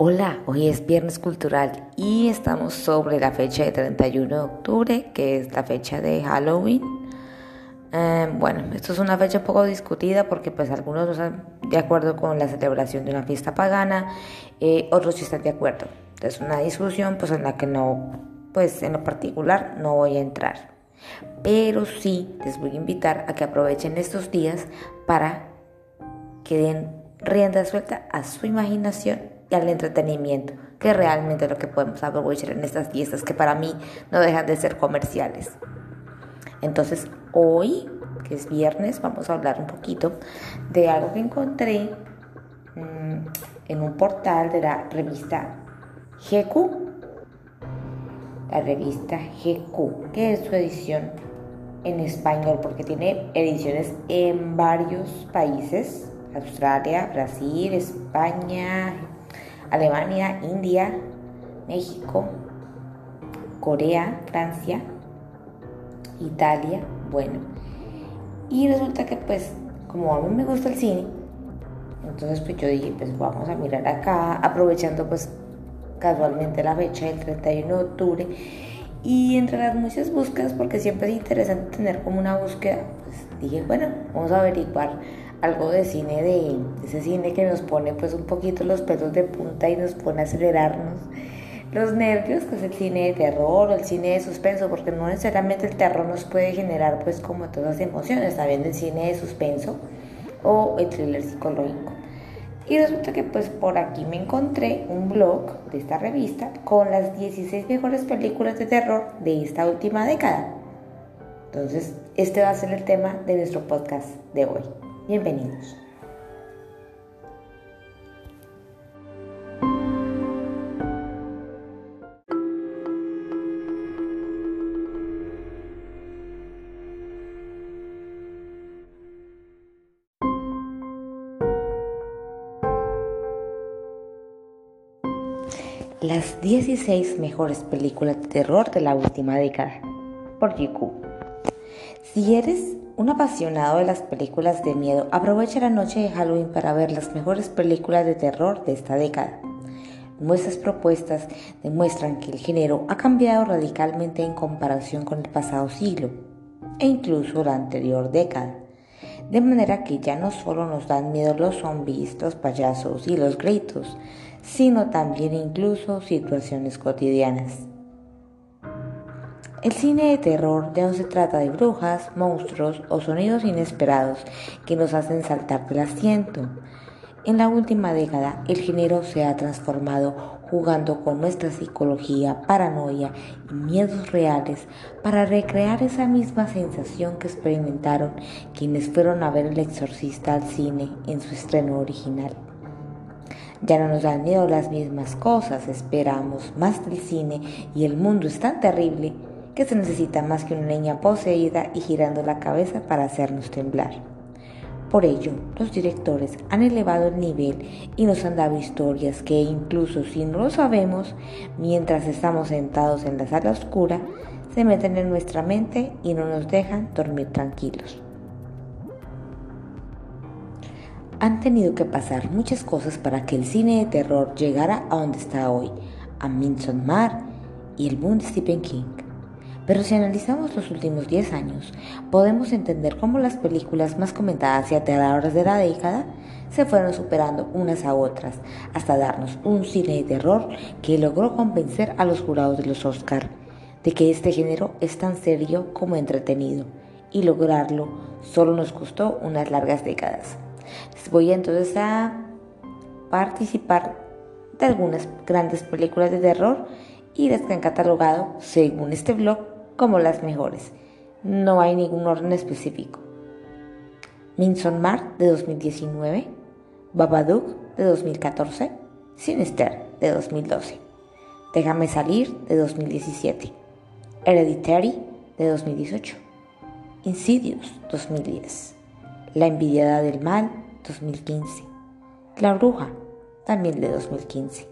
Hola, hoy es Viernes Cultural y estamos sobre la fecha de 31 de octubre, que es la fecha de Halloween. Eh, bueno, esto es una fecha un poco discutida porque pues algunos no están de acuerdo con la celebración de una fiesta pagana, eh, otros sí están de acuerdo. Es una discusión pues en la que no, pues en lo particular no voy a entrar. Pero sí les voy a invitar a que aprovechen estos días para que den rienda suelta a su imaginación y al entretenimiento, que realmente lo que podemos aprovechar en estas fiestas que para mí no dejan de ser comerciales. Entonces, hoy, que es viernes, vamos a hablar un poquito de algo que encontré mm, en un portal de la revista GQ, la revista GQ, que es su edición en español, porque tiene ediciones en varios países, Australia, Brasil, España, Alemania, India, México, Corea, Francia, Italia, bueno. Y resulta que pues como a mí me gusta el cine, entonces pues yo dije pues vamos a mirar acá, aprovechando pues casualmente la fecha del 31 de octubre. Y entre las muchas búsquedas, porque siempre es interesante tener como una búsqueda, pues dije, bueno, vamos a averiguar algo de cine, de, ese cine que nos pone pues un poquito los pelos de punta y nos pone a acelerarnos los nervios, que es el cine de terror o el cine de suspenso, porque no necesariamente el terror nos puede generar pues como todas las emociones, también el cine de suspenso o el thriller psicológico. Y resulta que pues por aquí me encontré un blog de esta revista con las 16 mejores películas de terror de esta última década. Entonces, este va a ser el tema de nuestro podcast de hoy. Bienvenidos. Las 16 mejores películas de terror de la última década por GQ. Si eres un apasionado de las películas de miedo aprovecha la noche de Halloween para ver las mejores películas de terror de esta década. Nuestras propuestas demuestran que el género ha cambiado radicalmente en comparación con el pasado siglo e incluso la anterior década. De manera que ya no solo nos dan miedo los zombies, los payasos y los gritos, sino también incluso situaciones cotidianas. El cine de terror ya no se trata de brujas, monstruos o sonidos inesperados que nos hacen saltar del asiento. En la última década, el género se ha transformado jugando con nuestra psicología, paranoia y miedos reales para recrear esa misma sensación que experimentaron quienes fueron a ver El Exorcista al cine en su estreno original. Ya no nos dan miedo las mismas cosas, esperamos más del cine y el mundo es tan terrible que se necesita más que una niña poseída y girando la cabeza para hacernos temblar. Por ello, los directores han elevado el nivel y nos han dado historias que incluso si no lo sabemos, mientras estamos sentados en la sala oscura, se meten en nuestra mente y no nos dejan dormir tranquilos. Han tenido que pasar muchas cosas para que el cine de terror llegara a donde está hoy, a Midsommar y el boom Stephen King. Pero si analizamos los últimos 10 años, podemos entender cómo las películas más comentadas y aterradoras de la década se fueron superando unas a otras, hasta darnos un cine de terror que logró convencer a los jurados de los Oscar de que este género es tan serio como entretenido, y lograrlo solo nos costó unas largas décadas. Les voy entonces a participar de algunas grandes películas de terror y las que han catalogado, según este blog, como las mejores. No hay ningún orden específico. Midsommar de 2019, Babadook de 2014, Sinister de 2012, Déjame salir de 2017, Hereditary de 2018, Insidious 2010, La envidiada del mal 2015, La bruja también de 2015,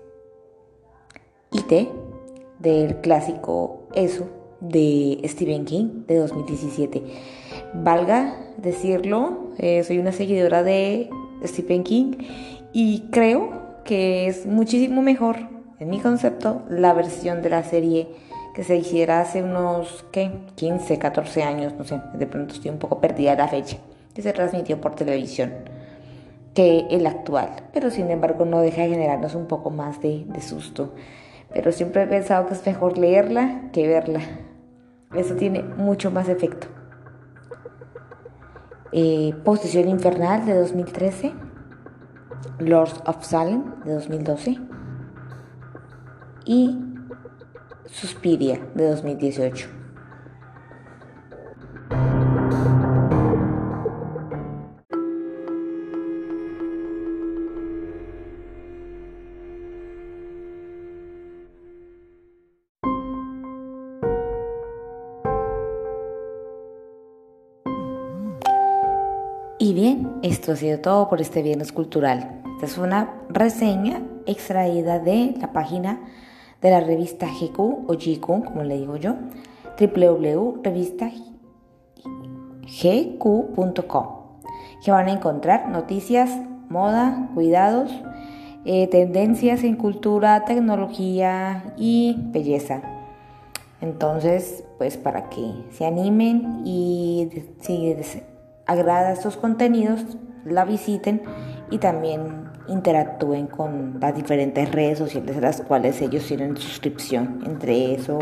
IT del clásico Eso de Stephen King de 2017. Valga decirlo, eh, soy una seguidora de Stephen King y creo que es muchísimo mejor, en mi concepto, la versión de la serie que se hiciera hace unos, ¿qué? 15, 14 años, no sé, de pronto estoy un poco perdida la fecha, que se transmitió por televisión, que el actual, pero sin embargo no deja de generarnos un poco más de, de susto. Pero siempre he pensado que es mejor leerla que verla. Eso tiene mucho más efecto. Eh, Posición Infernal de 2013, Lords of Salem de 2012 y Suspiria de 2018. Y bien, esto ha sido todo por este viernes cultural. Esta es una reseña extraída de la página de la revista GQ o GQ, como le digo yo, www.revistagq.com, que van a encontrar noticias, moda, cuidados, eh, tendencias en cultura, tecnología y belleza. Entonces, pues para que se animen y si agrada estos contenidos, la visiten y también interactúen con las diferentes redes sociales a las cuales ellos tienen suscripción. Entre eso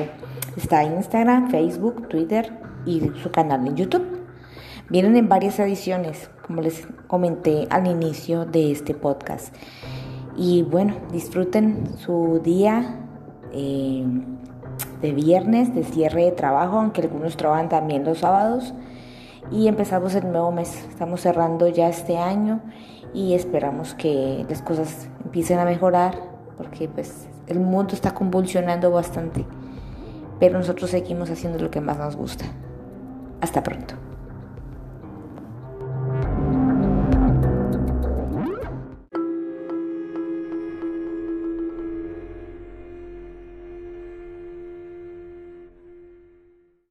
está Instagram, Facebook, Twitter y su canal en YouTube. Vienen en varias ediciones, como les comenté al inicio de este podcast. Y bueno, disfruten su día eh, de viernes, de cierre de trabajo, aunque algunos trabajan también los sábados y empezamos el nuevo mes. Estamos cerrando ya este año y esperamos que las cosas empiecen a mejorar porque pues el mundo está convulsionando bastante. Pero nosotros seguimos haciendo lo que más nos gusta. Hasta pronto.